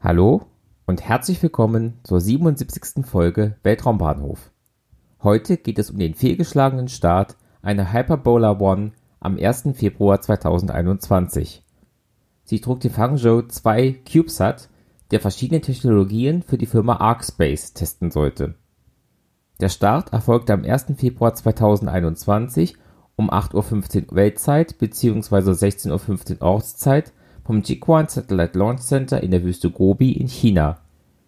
Hallo und herzlich willkommen zur 77. Folge Weltraumbahnhof. Heute geht es um den fehlgeschlagenen Start einer Hyperbola One am 1. Februar 2021. Sie trug den Fangzhou 2 CubeSat, der verschiedene Technologien für die Firma ArcSpace testen sollte. Der Start erfolgte am 1. Februar 2021 um 8.15 Uhr Weltzeit bzw. 16.15 Uhr Ortszeit vom Jiuquan Satellite Launch Center in der Wüste Gobi in China.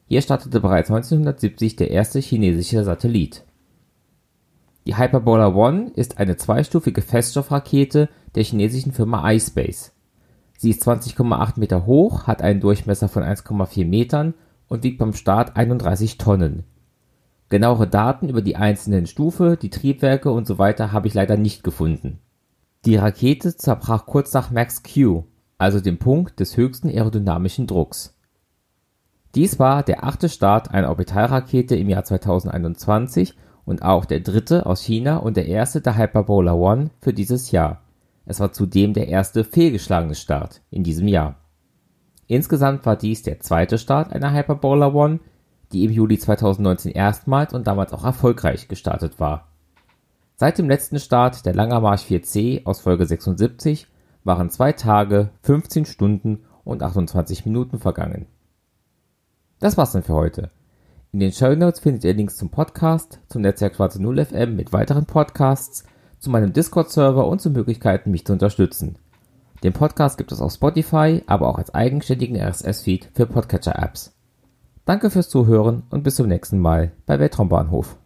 Hier startete bereits 1970 der erste chinesische Satellit. Die Hyperbola One ist eine zweistufige Feststoffrakete der chinesischen Firma iSpace. Sie ist 20,8 Meter hoch, hat einen Durchmesser von 1,4 Metern und wiegt beim Start 31 Tonnen Genauere Daten über die einzelnen Stufe, die Triebwerke und so habe ich leider nicht gefunden. Die Rakete zerbrach kurz nach Max Q, also dem Punkt des höchsten aerodynamischen Drucks. Dies war der achte Start einer Orbitalrakete im Jahr 2021 und auch der dritte aus China und der erste der Hyperbola One für dieses Jahr. Es war zudem der erste fehlgeschlagene Start in diesem Jahr. Insgesamt war dies der zweite Start einer Hyperbola One die im Juli 2019 erstmals und damals auch erfolgreich gestartet war. Seit dem letzten Start der Langer Marsch 4C aus Folge 76 waren zwei Tage, 15 Stunden und 28 Minuten vergangen. Das war's dann für heute. In den Show Notes findet ihr Links zum Podcast, zum Netzwerk Schwarze Null FM mit weiteren Podcasts, zu meinem Discord-Server und zu Möglichkeiten, mich zu unterstützen. Den Podcast gibt es auf Spotify, aber auch als eigenständigen RSS-Feed für Podcatcher-Apps. Danke fürs Zuhören und bis zum nächsten Mal bei Weltraumbahnhof.